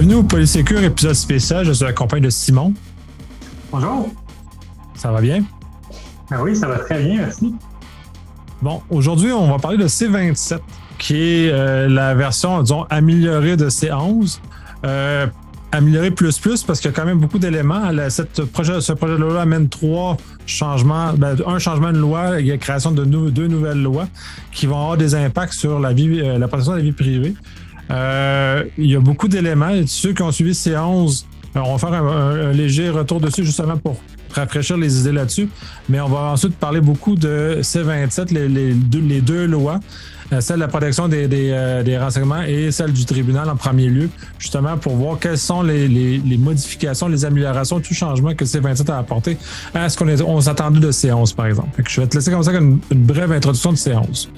Bienvenue au Polysécure épisode spécial. Je suis accompagné de Simon. Bonjour. Ça va bien? Ben oui, ça va très bien, merci. Bon, aujourd'hui, on va parler de C27, qui est euh, la version, disons, améliorée de C11. Euh, améliorée plus plus parce qu'il y a quand même beaucoup d'éléments. Cette projet, ce projet de loi amène trois changements. Ben, un changement de loi, il y a la création de deux nouvelles lois qui vont avoir des impacts sur la vie, euh, la protection de la vie privée. Euh, il y a beaucoup d'éléments. Ceux qui ont suivi C11, euh, on va faire un, léger retour dessus justement pour rafraîchir les idées là-dessus. Mais on va ensuite parler beaucoup de C27, les, deux, lois, euh, celle de la protection des, renseignements et celle du tribunal en premier lieu, justement pour voir quelles sont les, modifications, les améliorations, tout changement que C27 a apporté à ce qu'on s'attendait de C11, par exemple. je vais te laisser comme ça une, une brève introduction de C11.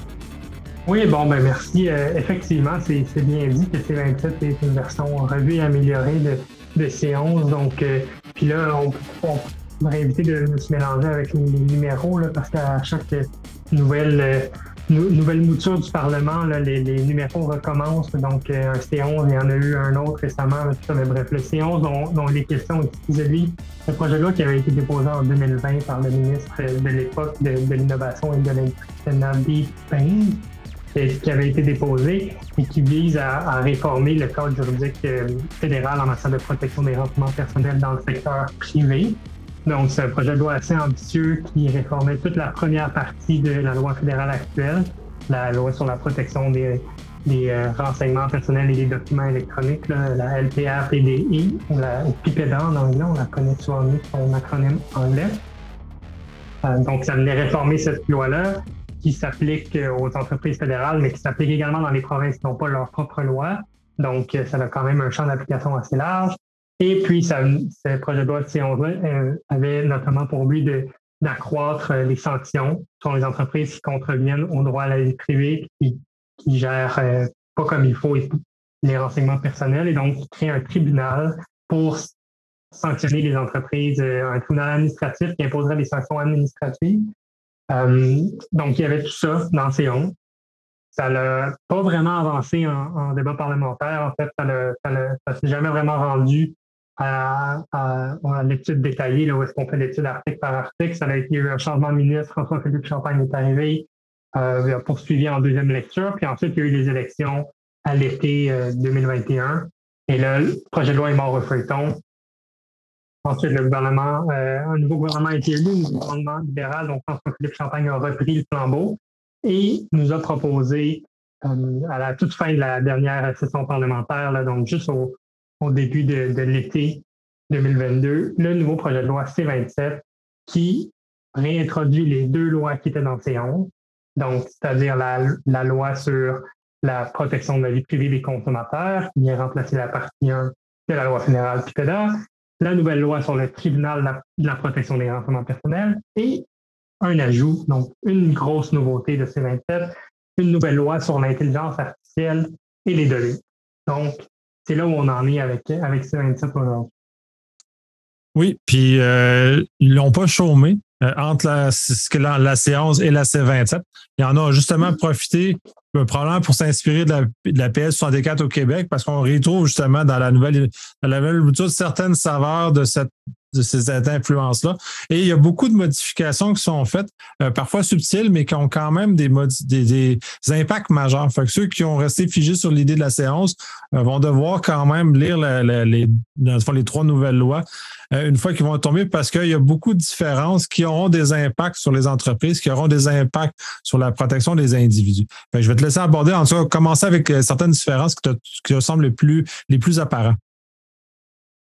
Oui, bon, ben merci. Euh, effectivement, c'est bien dit que C27 est une version revue et améliorée de, C11. Donc, euh, puis là, on, on va éviter de, se mélanger avec les, numéros là, parce qu'à chaque nouvelle, euh, nouvelle mouture du Parlement, là, les, numéros recommencent. Donc, un C11, il y en a eu un autre récemment. mais bref, le C11 dont, dont les questions de lui, le projet de loi qui avait été déposé en 2020 par le ministre de l'époque de, l'Innovation et de l'Industrie, Nabil Payne qui avait été déposé et qui vise à, réformer le cadre juridique euh, fédéral en matière de protection des renseignements personnels dans le secteur privé. Donc, c'est un projet de loi assez ambitieux qui réformait toute la première partie de la loi fédérale actuelle, la loi sur la protection des, euh, renseignements personnels et des documents électroniques, la LPR-PDI, la PIPEDA en anglais, on la connaît souvent mieux son acronyme anglais. Euh, donc, ça venait réformer cette loi-là qui s'applique aux entreprises fédérales, mais qui s'applique également dans les provinces qui n'ont pas leur propre loi. Donc, ça a quand même un champ d'application assez large. Et puis, ce projet de loi de C11 avait notamment pour but d'accroître les sanctions sur les entreprises qui contreviennent au droit à la vie privée, qui, qui gèrent euh, pas comme il faut les renseignements personnels, et donc créer un tribunal pour sanctionner les entreprises, euh, un tribunal administratif qui imposerait des sanctions administratives euh, donc, il y avait tout ça dans ces 11. Ça n'a pas vraiment avancé en, débat parlementaire. En fait, ça ne s'est jamais vraiment rendu à, l'étude détaillée, là, où est-ce qu'on fait l'étude article par article. Ça a été eu un changement de ministre. François-Philippe Champagne est arrivé, euh, il a poursuivi en deuxième lecture. Puis ensuite, il y a eu les élections à l'été 2021. Euh, Et là, le projet de loi est mort au feuilleton. Ensuite, le gouvernement, euh, un nouveau gouvernement a été élu, un gouvernement libéral, donc François-Philippe Champagne a repris le flambeau et nous a proposé euh, à la toute fin de la dernière session parlementaire, là, donc juste au, début de, l'été 2022, le nouveau projet de loi C-27 qui réintroduit les deux lois qui étaient dans C11, donc c'est-à-dire la, la, loi sur la protection de la vie privée des consommateurs, qui vient remplacer la partie 1 de la loi fédérale PIPEDA, la nouvelle loi sur le tribunal de la, protection des renseignements personnels et un ajout, donc une grosse nouveauté de C27, une nouvelle loi sur l'intelligence artificielle et les données. Donc, c'est là où on en est avec, avec C27 aujourd'hui. Oui, puis euh, ils l'ont pas chômé euh, entre la, la, la, C11 et la C27. Il en a justement profité probablement pour s'inspirer de la, de la PS64 au Québec, parce qu'on retrouve justement dans la nouvelle, dans la nouvelle certaines saveurs de cette de ces influences-là. Et il y a beaucoup de modifications qui sont faites, euh, parfois subtiles, mais qui ont quand même des, des, impacts majeurs. Fait que ceux qui ont resté figés sur l'idée de la séance euh, vont devoir quand même lire les, les trois nouvelles lois euh, une fois qu'ils vont tomber parce qu'il y a beaucoup de différences qui auront des impacts sur les entreprises, qui auront des impacts sur la protection des individus. je vais te laisser aborder, en tout cas, commencer avec certaines différences qui te, qui te semblent les plus, les plus apparentes.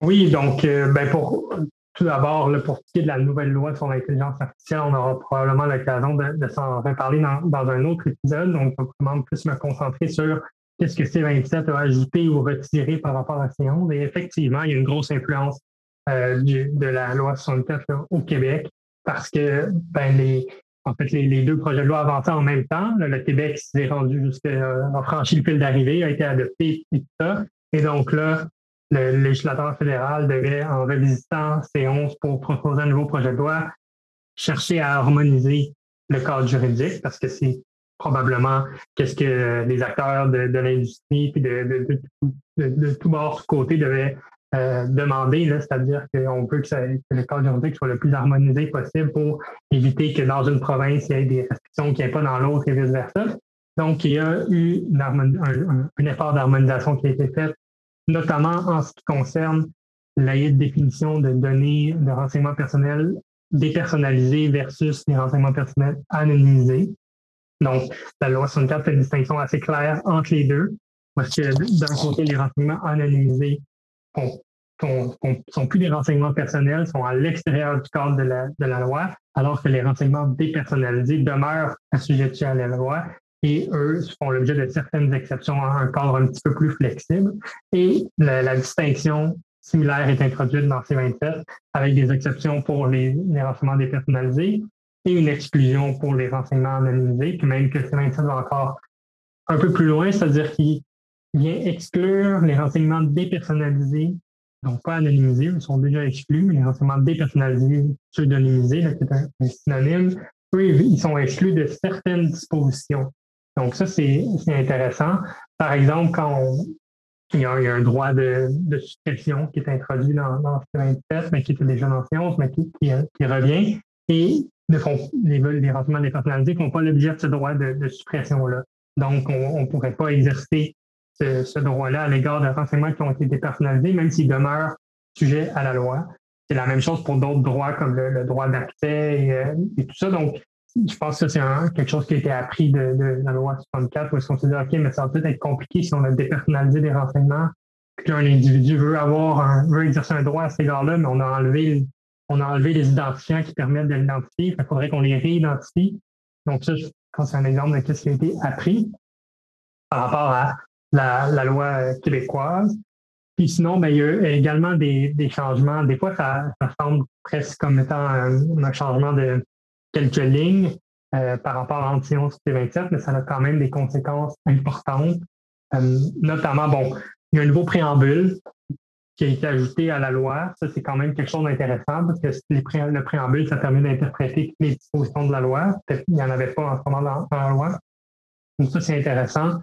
Oui, donc, euh, ben pour tout d'abord, pour ce qui est de la nouvelle loi sur l'intelligence artificielle, on aura probablement l'occasion de, s'en reparler dans, dans, un autre épisode. Donc, je vraiment plus me concentrer sur qu'est-ce que C27 a ajouté ou retiré par rapport à C11. Et effectivement, il y a une grosse influence euh, de la loi 64 au Québec parce que ben, les, en fait, les, deux projets de loi avançaient en même temps. le Québec s'est rendu jusqu'à a franchi le fil d'arrivée, a été adopté et tout ça. Et donc là, le législateur fédéral devait, en revisitant C11 pour proposer un nouveau projet de loi, chercher à harmoniser le cadre juridique parce que c'est probablement qu'est-ce que les acteurs de, l'industrie puis de, de, de, tout bord, côté devaient euh, demander, c'est-à-dire qu'on veut que, le cadre juridique soit le plus harmonisé possible pour éviter que dans une province, il y ait des restrictions qui n'y ait pas dans l'autre et vice-versa. Donc, il y a eu un, effort d'harmonisation qui a été fait, notamment en ce qui concerne la définition de données de renseignements personnels dépersonnalisés versus les renseignements personnels anonymisés. Donc, la loi 64 fait une distinction assez claire entre les deux, parce que d'un côté, les renseignements anonymisés ne sont plus des renseignements personnels, sont à l'extérieur du cadre de la, loi, alors que les renseignements dépersonnalisés demeurent assujettis à la loi et eux font l'objet de certaines exceptions à un cadre un petit peu plus flexible. Et la, distinction similaire est introduite dans C27 avec des exceptions pour les, renseignements dépersonnalisés et une exclusion pour les renseignements anonymisés, puis même que C27 va encore un peu plus loin, c'est-à-dire qu'il vient exclure les renseignements dépersonnalisés, donc pas anonymisés, ils sont déjà exclus, les renseignements dépersonnalisés, pseudonymisés, c'est un, synonyme, eux, ils sont exclus de certaines dispositions. Donc ça, c'est intéressant. Par exemple, quand il, y a, un droit de, suppression qui est introduit dans, dans 27, mais qui était déjà dans C11, mais qui, revient, et les, les renseignements dépersonnalisés n'ont pas l'objet de ce droit de, suppression-là. Donc, on ne pourrait pas exercer ce, droit-là à l'égard de renseignements qui ont été dépersonnalisés, même s'ils demeurent sujets à la loi. C'est la même chose pour d'autres droits comme le, droit d'accès et, euh, et, tout ça. Donc, je pense que c'est quelque chose qui a été appris de, la loi 64 où est-ce qu'on s'est dit, OK, mais ça va peut-être être compliqué si on a dépersonnalisé des renseignements, qu'un individu veut avoir veut exercer un droit à cet égard-là, mais on a enlevé on a enlevé les identifiants qui permettent de l'identifier. Il faudrait qu'on les réidentifie. Donc, ça, je pense c'est un exemple de ce qui a été appris par rapport à la, loi québécoise. Puis sinon, ben, il y a également des, changements. Des fois, ça, semble presque comme étant un, changement de quelques lignes euh, par rapport à Antion et 27, mais ça a quand même des conséquences importantes. Euh, notamment, bon, il y a un nouveau préambule qui a été ajouté à la loi. Ça, c'est quand même quelque chose d'intéressant parce que le préambule, ça permet d'interpréter toutes les dispositions de la loi. Il n'y en avait pas en ce moment dans la loi. Donc, ça, c'est intéressant.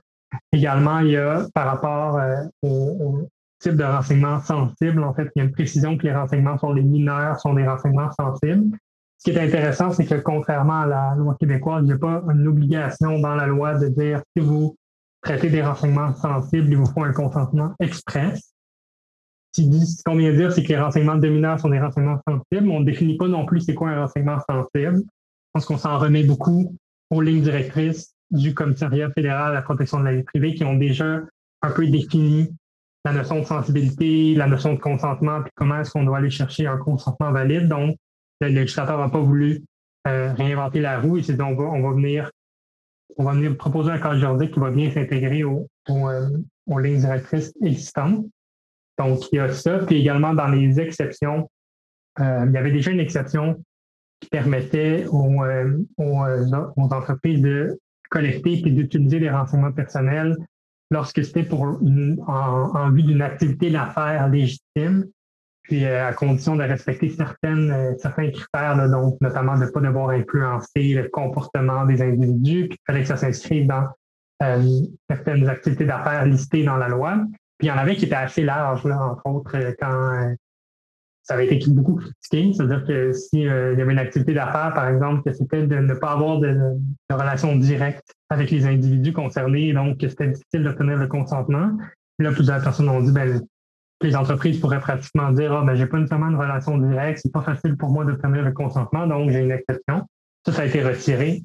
Également, il y a par rapport euh, au, type de renseignements sensibles, en fait, il y a une précision que les renseignements sur les mineurs sont des renseignements sensibles. Ce qui est intéressant, c'est que contrairement à la loi québécoise, il n'y a pas une obligation dans la loi de dire si vous traitez des renseignements sensibles, il vous faut un consentement express. Ce qu'on vient de dire, c'est que les renseignements de mineurs sont des renseignements sensibles. On ne définit pas non plus c'est quoi un renseignement sensible. Je pense qu'on s'en remet beaucoup aux lignes directrices du Commissariat fédéral à la protection de la vie privée qui ont déjà un peu défini la notion de sensibilité, la notion de consentement, puis comment est-ce qu'on doit aller chercher un consentement valide. Donc, le législateur n'a pas voulu euh, réinventer la roue. Il s'est dit on va, on va venir on va venir proposer un cadre juridique qui va bien s'intégrer aux, euh, aux, lignes directrices existantes. Donc, il y a ça. Puis également, dans les exceptions, euh, il y avait déjà une exception qui permettait aux, aux entreprises de collecter et d'utiliser les renseignements personnels lorsque c'était pour en, vue d'une activité d'affaires légitime, puis euh, à condition de respecter certaines, euh, certains critères, donc notamment de ne pas devoir influencer le comportement des individus, il fallait que ça s'inscrive dans euh, certaines activités d'affaires listées dans la loi. Puis il y en avait qui étaient assez larges, là, entre autres, quand ça avait été beaucoup critiqué. C'est-à-dire que s'il y avait une activité d'affaires, par exemple, que c'était de ne pas avoir de, de, relation directe avec les individus concernés, donc que c'était difficile d'obtenir le consentement. Puis là, plusieurs personnes ont dit, ben, les entreprises pourraient pratiquement dire, ah, ben, j'ai pas nécessairement une relation directe, c'est pas facile pour moi d'obtenir le consentement, donc j'ai une exception. Ça, ça a été retiré.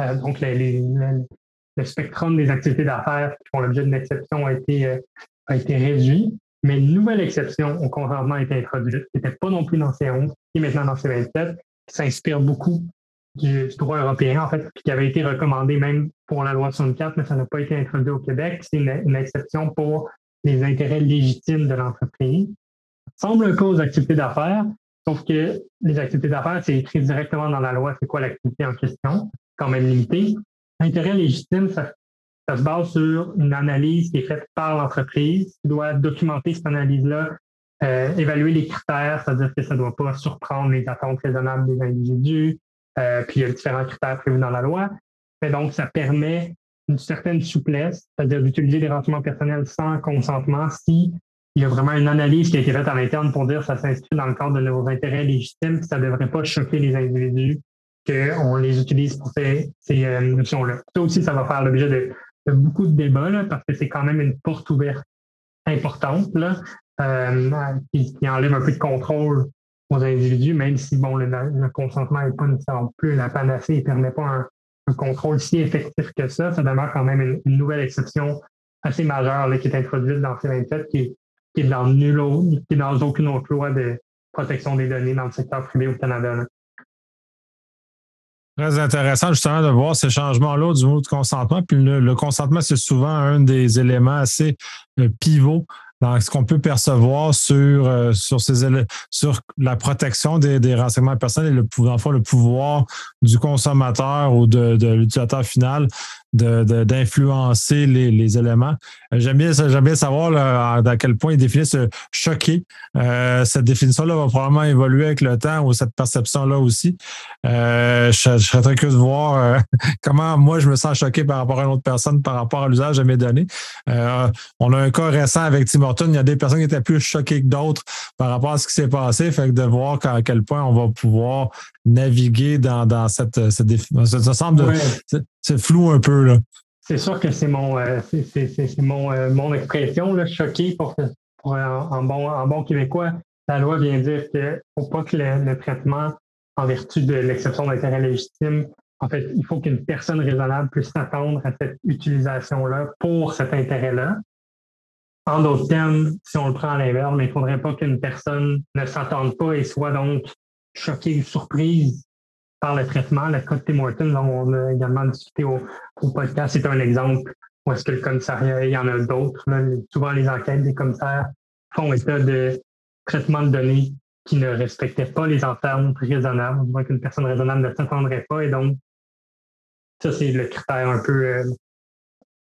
Euh, donc, le spectrum des activités d'affaires qui font l'objet d'une exception a été, euh, a été réduit. Mais une nouvelle exception au consentement a été introduite, qui n'était pas non plus dans C11, qui est maintenant dans C27, qui s'inspire beaucoup du, droit européen, en fait, qui avait été recommandé même pour la loi 64, mais ça n'a pas été introduit au Québec. C'est une, exception pour les intérêts légitimes de l'entreprise. Ça semble un peu aux activités d'affaires, sauf que les activités d'affaires, c'est écrit directement dans la loi, c'est quoi l'activité en question, quand même limité. Intérêt légitime, ça ça se base sur une analyse qui est faite par l'entreprise, qui doit documenter cette analyse-là, euh, évaluer les critères, c'est-à-dire que ça ne doit pas surprendre les attentes raisonnables des individus, euh, puis il y a différents critères prévus dans la loi. Mais donc, ça permet une certaine souplesse, c'est-à-dire d'utiliser des renseignements personnels sans consentement si il y a vraiment une analyse qui a été faite à l'interne pour dire que ça s'inscrit dans le cadre de nos intérêts légitimes, ça ne devrait pas choquer les individus qu'on les utilise pour ces, ces euh, notions-là. Ça aussi, ça va faire l'objet de, beaucoup de débats parce que c'est quand même une porte ouverte importante là, euh, qui, enlève un peu de contrôle aux individus, même si bon, le, consentement n'est pas nécessairement plus la panacée et ne permet pas un, contrôle si effectif que ça. Ça demeure quand même une, nouvelle exception assez majeure qui est introduite dans C27 qui qui est dans nul autre, qui est dans aucune autre loi de protection des données dans le secteur privé au Canada. Très intéressant justement de voir ces changements-là du mot de consentement. Puis le, consentement, c'est souvent un des éléments assez euh, pivots dans ce qu'on peut percevoir sur, euh, sur, ces, sur la protection des, des renseignements personnels et le, le pouvoir du consommateur ou de, de l'utilisateur final d'influencer de, les, les, éléments. J'aime bien, j'aime bien savoir là, à quel point ils définissent choquer. Euh, cette définition-là va probablement évoluer avec le temps ou cette perception-là aussi. Euh, je, serais très curieux de voir euh, comment moi je me sens choqué par rapport à une autre personne par rapport à l'usage de mes données. Euh, on a un cas récent avec Tim Horton. Il y a des personnes qui étaient plus choquées que d'autres par rapport à ce qui s'est passé. Fait que de voir à quel point on va pouvoir naviguer dans, dans cette, cette définition. Ça semble c'est flou un peu. Là. C'est sûr que c'est mon, euh, mon, euh, mon expression, là, choqué pour, pour en, bon, bon québécois. La loi vient dire qu'il ne faut pas que le, traitement, en vertu de l'exception d'intérêt légitime, en fait, il faut qu'une personne raisonnable puisse s'attendre à cette utilisation-là pour cet intérêt-là. En d'autres termes, si on le prend à l'inverse, mais il ne faudrait pas qu'une personne ne s'attende pas et soit donc choquée ou surprise par le traitement. Le cas de Tim on a également discuté au, podcast, c'est un exemple où est-ce que le commissariat, il y en a d'autres. Souvent, les enquêtes des commissaires font état de traitement de données qui ne respectaient pas les ententes raisonnables. On voit qu'une personne raisonnable ne s'attendrait pas. Et donc, ça, c'est le critère un peu, euh,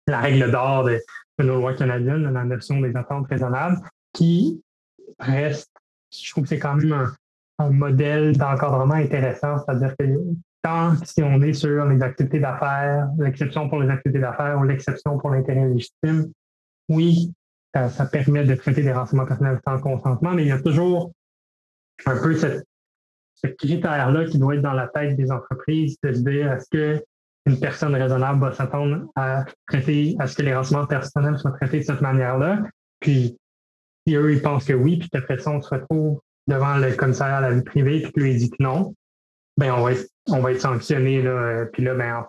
la règle d'or de, nos lois canadiennes, la notion des attentes raisonnables, qui reste, je trouve que c'est quand même un, un modèle d'encadrement intéressant, c'est-à-dire que tant si on est sur les activités d'affaires, l'exception pour les activités d'affaires ou l'exception pour l'intérêt légitime, oui, ça, permet de traiter des renseignements personnels sans consentement, mais il y a toujours un peu ce critère-là qui doit être dans la tête des entreprises de se dire est-ce que une personne raisonnable va s'attendre à traiter, à ce que les renseignements personnels soient traités de cette manière-là? Puis, si eux, ils pensent que oui, puis qu'après ça, on se retrouve devant le commissariat à la vie privée, puis lui dit que non, ben on va être, on va être sanctionné. Là, puis là, ben, en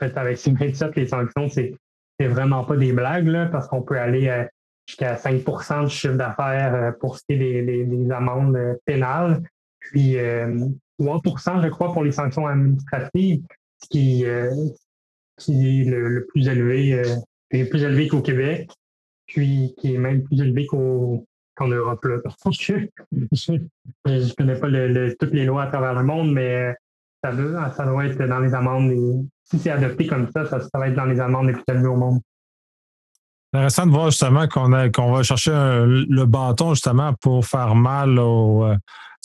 fait, avec ces 27, les sanctions, c'est, c'est vraiment pas des blagues, là, parce qu'on peut aller euh, jusqu'à 5% du chiffre d'affaires euh, pour ce qui est des, amendes euh, pénales, puis 3% je crois, pour les sanctions administratives, ce qui, est le, plus élevé, plus élevé qu'au Québec, puis qui est même plus élevé qu'au qu'en Europe. Là. je ne connais pas toutes les lois à travers le monde, mais ça, doit, ça doit être dans les amendes. si c'est adopté comme ça, ça, va être dans les amendes les plus élevées au monde. Intéressant de voir justement qu'on va chercher le bâton justement pour faire mal aux. Euh,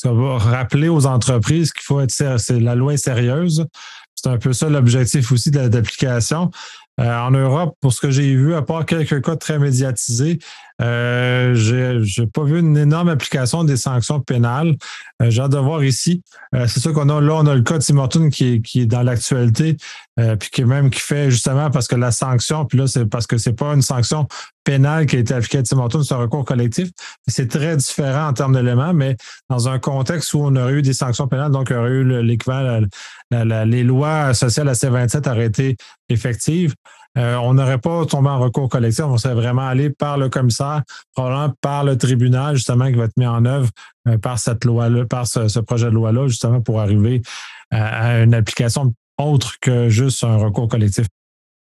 va rappeler aux entreprises qu'il faut être c'est la loi est sérieuse. C'est un peu ça l'objectif aussi de l'application. Euh, en Europe, pour ce que j'ai vu, à part quelques cas très médiatisés, euh, je n'ai pas vu une énorme application des sanctions pénales. Euh, j'ai hâte de voir ici. Euh, c'est sûr qu'on a là, on a le cas de Tim Horton qui est, qui est dans l'actualité, puis qui même qui fait justement parce que la sanction, puis là, c'est parce que c'est pas une sanction pénale qui a été appliquée à Tim Horton, c'est un recours collectif. C'est très différent en termes d'éléments, mais dans un contexte où on aurait eu des sanctions pénales, donc il y aurait eu l'équivalent, les lois sociales à C27 auraient été effectives. Euh, on n'aurait pas tombé en recours collectif, on serait vraiment allé par le commissaire, probablement par le tribunal, justement, qui va être mis en œuvre euh, par cette loi-là, par ce, projet de loi-là, justement, pour arriver à, une application autre que juste un recours collectif.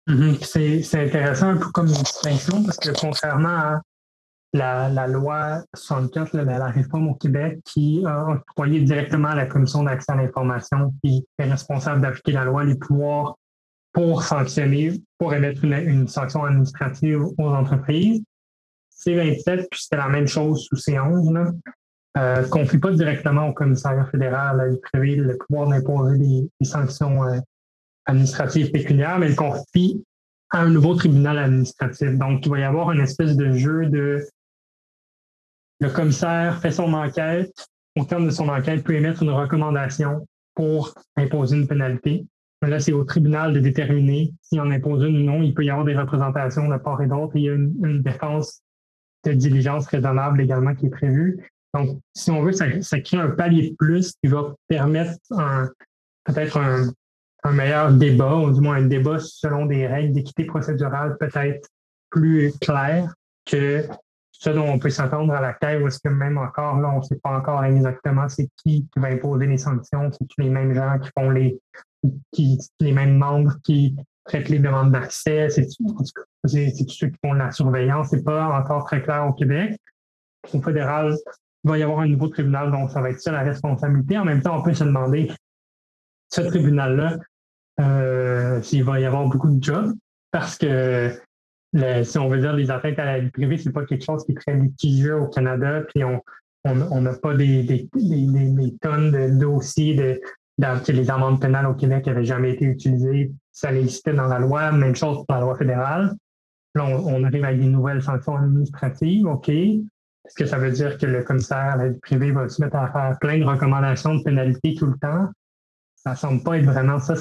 Mm-hmm. C'est intéressant un peu comme une distinction parce que contrairement à la, loi 64, la, la, réforme au Québec, qui a octroyé directement à la Commission d'accès à l'information, qui est responsable d'appliquer la loi, les pouvoirs pour sanctionner, pour émettre une, sanction administrative aux entreprises. C27, puis c'était la même chose sous C11, là, euh, confie pas directement au commissariat fédéral vie le pouvoir d'imposer des, sanctions euh, administrative pécuniaire, mais le confie à un nouveau tribunal administratif. Donc, il va y avoir une espèce de jeu de le commissaire fait son enquête, au terme de son enquête, peut émettre une recommandation pour imposer une pénalité. Là, c'est au tribunal de déterminer s'il en impose une ou non. Il peut y avoir des représentations de part et d'autre. Il y a une, défense de diligence raisonnable également qui est prévue. Donc, si on veut, ça, crée un palier de plus qui va permettre peut-être un, meilleur débat, ou du moins un débat selon des règles d'équité procédurale peut-être plus claires que ce dont on peut s'attendre à la caisse, ou est-ce que même encore, là, on ne sait pas encore exactement c'est qui qui va imposer les sanctions, c'est les mêmes gens qui font les, qui, les mêmes membres qui traitent les demandes d'accès, c'est tous ceux qui font la surveillance, c'est pas encore très clair au Québec. Au fédéral, il va y avoir un nouveau tribunal, donc ça va être ça la responsabilité. En même temps, on peut se demander, ce tribunal-là, euh, s'il va y avoir beaucoup de jobs, parce que si on veut dire les atteintes à la vie privée, c'est pas quelque chose qui est très litigieux au Canada, puis on on n'a pas des, des, des, tonnes de dossiers de, que les amendes pénales au Québec n'avaient jamais été utilisées. Ça existait dans la loi, même chose pour la loi fédérale. Là, on, arrive avec des nouvelles sanctions administratives, OK. Est-ce que ça veut dire que le commissaire à la vie privée va se mettre à faire plein de recommandations de pénalités tout le temps? Ça semble pas être vraiment ça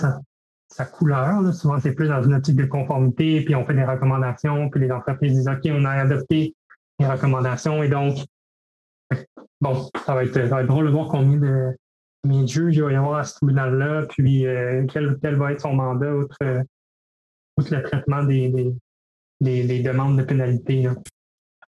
sa couleur. Souvent, c'est plus dans une optique de conformité, puis on fait des recommandations, puis les entreprises disent OK, on a adopté les recommandations. Et donc, bon, ça va être, drôle de voir combien de, combien juges il va y avoir à ce tribunal-là, puis euh, quel, va être son mandat outre, le traitement des, des, demandes de pénalité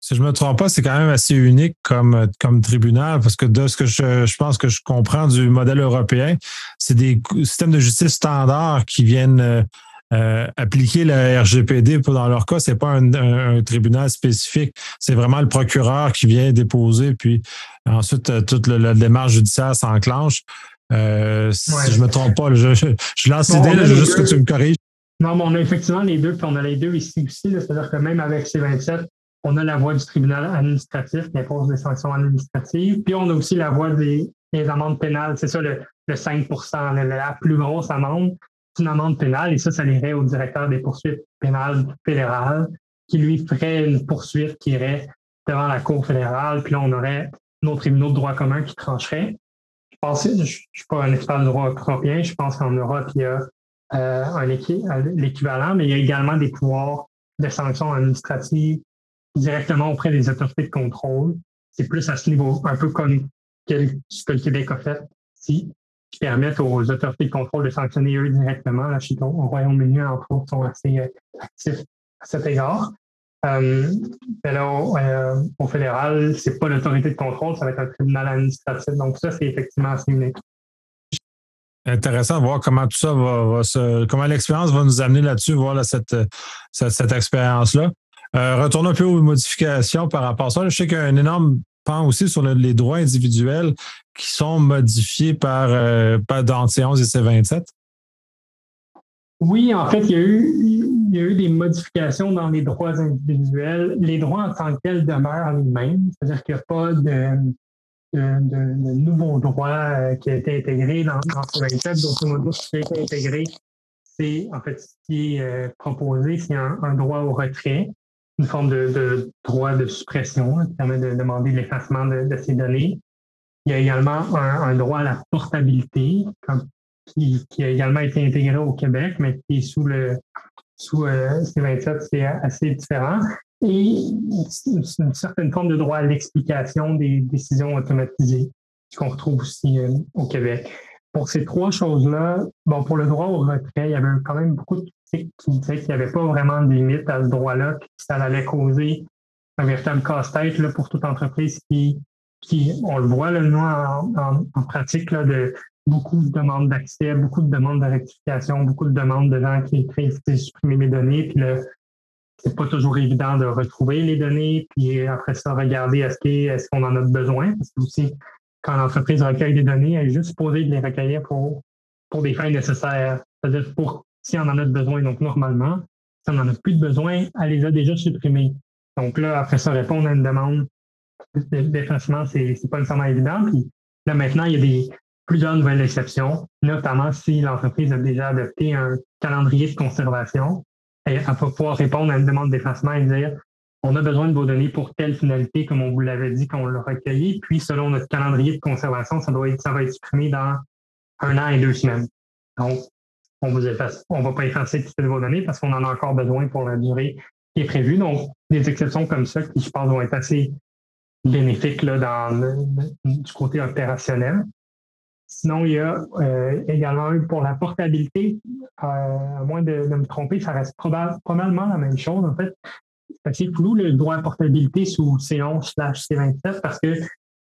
si je me trompe pas, c'est quand même assez unique comme, comme tribunal, parce que de ce que je, pense que je comprends du modèle européen, c'est des systèmes de justice standards qui viennent euh, euh, appliquer la RGPD. Dans leur cas, c'est pas un, tribunal spécifique, c'est vraiment le procureur qui vient déposer, puis ensuite euh, toute la démarche judiciaire s'enclenche. Si je me trompe pas, je, je, lance l'idée, juste que tu me corriges. Non, mais on a effectivement les deux, puis on a les deux ici aussi. C'est-à-dire que même avec C27, on a la voie du tribunal administratif qui impose des sanctions administratives, puis on a aussi la voie des, amendes pénales. C'est ça le, 5 la, plus grosse amende, une amende pénale, et ça, ça irait au directeur des poursuites pénales fédérales, qui lui ferait une poursuite qui irait devant la Cour fédérale, puis là, on aurait nos tribunaux de droit commun qui trancheraient. Je pense, je ne suis pas un expert de droit européen, je pense qu'en Europe, il y a euh, l'équivalent, mais il y a également des pouvoirs de sanctions administratives directement auprès des autorités de contrôle. C'est plus à ce niveau, un peu comme ce que le Québec a fait ici, qui permettent aux autorités de contrôle de sanctionner eux directement. Là, au Royaume-Uni, entre autres, sont assez euh, actifs à cet égard. Euh, mais là, au, euh, au fédéral, c'est pas l'autorité de contrôle, ça va être un tribunal administratif. Donc, ça, c'est effectivement assez. Intéressant de voir comment tout ça va, se, comment l'expérience va nous amener là-dessus, voir cette, cette, expérience-là. Euh, retourne un peu aux modifications par rapport à ça. Je sais qu'il y a un énorme pan aussi sur les droits individuels qui sont modifiés par, euh, par dans C11 et C27. Oui, en fait, il y, a eu, il y a eu des modifications dans les droits individuels. Les droits en tant que tels demeurent les mêmes, c'est-à-dire qu'il n'y a pas de, de, nouveaux droits euh, qui a été intégrés dans, dans C27. Donc, ce qui a été intégré, c'est en fait ce qui est proposé, c'est un, droit au retrait une forme de, droit de suppression hein, qui permet de demander l'effacement de, ces données. Il y a également un, droit à la portabilité qui, a également été intégré au Québec, mais qui est sous le sous euh, C27, c'est assez différent. Et une certaine forme de droit à l'explication des décisions automatisées qu'on retrouve aussi euh, au Québec. Pour ces trois choses-là, bon, pour le droit au retrait, il y avait quand même beaucoup de qui disait qu'il n'y avait pas vraiment de limite à ce droit-là, que ça allait causer un véritable casse-tête pour toute entreprise qui, qui, on le voit nous, en, pratique, de beaucoup de demandes d'accès, beaucoup de demandes de rectification, beaucoup de demandes de gens qui écrivent supprimer mes données, puis là, c'est pas toujours évident de retrouver les données, puis après ça, regarder est-ce qu'on en a besoin, parce que aussi, quand l'entreprise recueille des données, elle est juste supposée de les recueillir pour, pour des fins nécessaires, c'est-à-dire pour si on en a besoin. Donc, normalement, si on n'en a plus de besoin, elle les a déjà supprimés. Donc là, après ça, répondre à une demande d'effacement, c'est, pas nécessairement évident. Puis là, maintenant, il y a des, plusieurs nouvelles exceptions, notamment si l'entreprise a déjà adopté un calendrier de conservation. Elle va pouvoir répondre à une demande d'effacement et dire on a besoin de vos données pour telle finalité, comme on vous l'avait dit qu'on l'a recueilli. Puis, selon notre calendrier de conservation, ça, doit être, ça va être supprimé dans un an et deux semaines. Donc, on on va pas effacer toutes vos données parce qu'on en a encore besoin pour la durée qui est prévue. Donc, des exceptions comme ça qui, je pense, vont être assez bénéfiques là, dans du côté opérationnel. Sinon, il y a euh, également pour la portabilité, euh, à moins de, me tromper, ça reste probablement la même chose. En fait, c'est assez flou le droit à portabilité sous C11 C27 parce que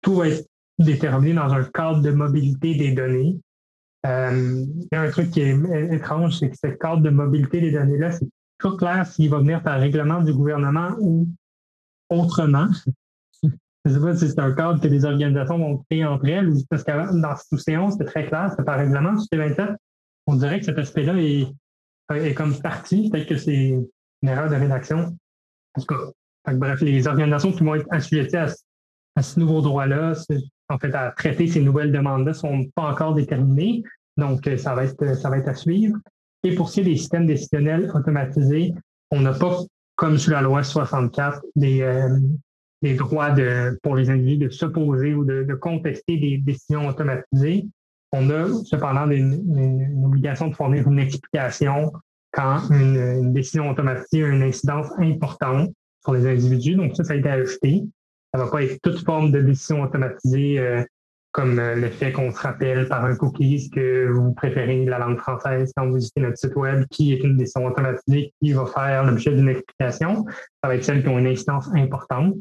tout va être déterminé dans un cadre de mobilité des données. Euh, il y a un truc qui est étrange, c'est que ce cadre de mobilité des données-là, c'est pas clair s'il va venir par règlement du gouvernement ou autrement. Je ne sais pas si c'est un cadre que les organisations vont créer entre elles parce que dans C11, c'est très clair, c'est par règlement. Sous C27, on dirait que cet aspect-là est, est comme parti. Peut-être que c'est une erreur de rédaction. En tout cas, bref, les organisations qui vont être assujetties à, ce nouveau droit-là, en fait, à traiter ces nouvelles demandes-là, ne sont pas encore déterminées. Donc, euh, ça va être, ça va être à suivre. Et pour ce qui est des systèmes décisionnels automatisés, on n'a pas, comme sous la loi 64, des, euh, des droits de, pour les individus de s'opposer ou de, contester des décisions automatisées. On a cependant une, obligation de fournir une explication quand une, décision automatisée a une incidence importante sur les individus. Donc ça, ça a été ajouté. Ça ne va pas être toute forme de décision automatisée euh, comme euh, le fait qu'on se rappelle par un cookie que vous préférez la langue française quand vous visitez notre site web, qui est une décision automatisée qui va faire l'objet d'une explication. Ça va être celle qui ont une incidence importante.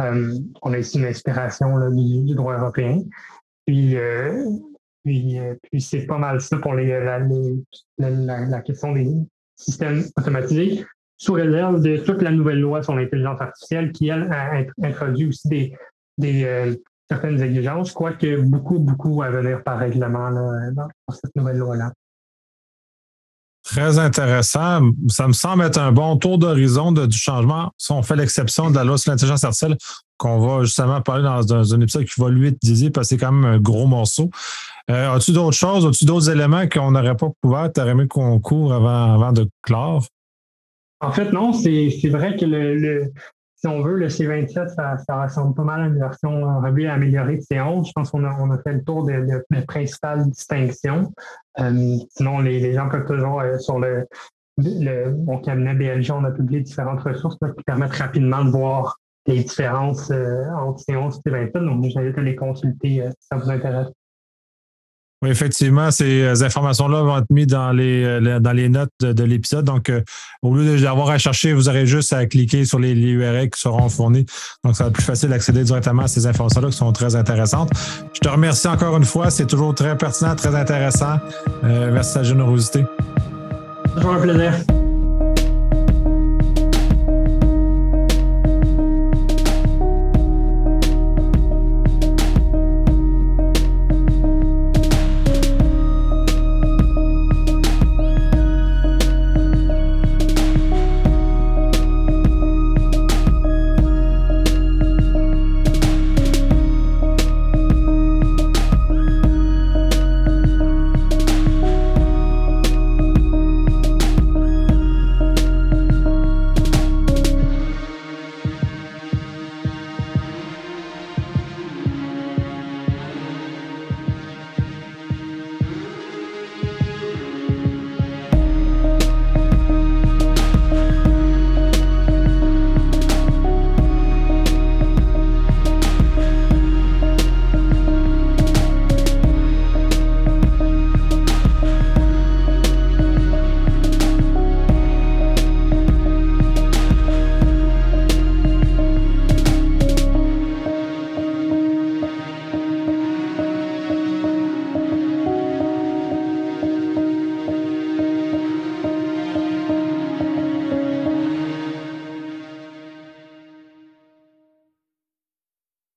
Euh, on a ici une inspiration du, droit européen. Puis, puis, puis c'est pas mal ça pour les, la, la, la, question des systèmes automatisés sous réserve de toute la nouvelle loi sur l'intelligence artificielle qui, elle, a introduit aussi des, euh, certaines exigences, quoique beaucoup, beaucoup à venir par règlement là, dans, cette nouvelle loi-là. Très intéressant. Ça me semble être un bon tour d'horizon du changement. Si on fait l'exception de la loi sur l'intelligence artificielle, qu'on va justement parler dans un, épisode qui va lui être disé parce que c'est quand même un gros morceau. Euh, as-tu d'autres choses, as-tu d'autres éléments qu'on n'aurait pas couvert? Tu aurais aimé qu'on couvre avant, avant de clore? En fait, non, c'est vrai que le, si on veut, le C27, ça, ressemble pas mal à une version revue et améliorée de C11. Je pense qu'on a, on a fait le tour des de, principales distinctions. Euh, sinon, les, gens peuvent toujours, euh, sur le, mon cabinet BLG, on a publié différentes ressources qui permettent rapidement de voir les différences euh, entre C11 et C27. Donc, je vous invite à les consulter si ça vous intéresse. Oui, effectivement, ces euh, informations-là vont être mises dans les, euh, dans les notes de, l'épisode. Donc, euh, au lieu d'avoir à chercher, vous aurez juste à cliquer sur les, URL qui seront fournis. Donc, ça va être plus facile d'accéder directement à ces informations-là qui sont très intéressantes. Je te remercie encore une fois. C'est toujours très pertinent, très intéressant. merci de ta générosité. Toujours un plaisir.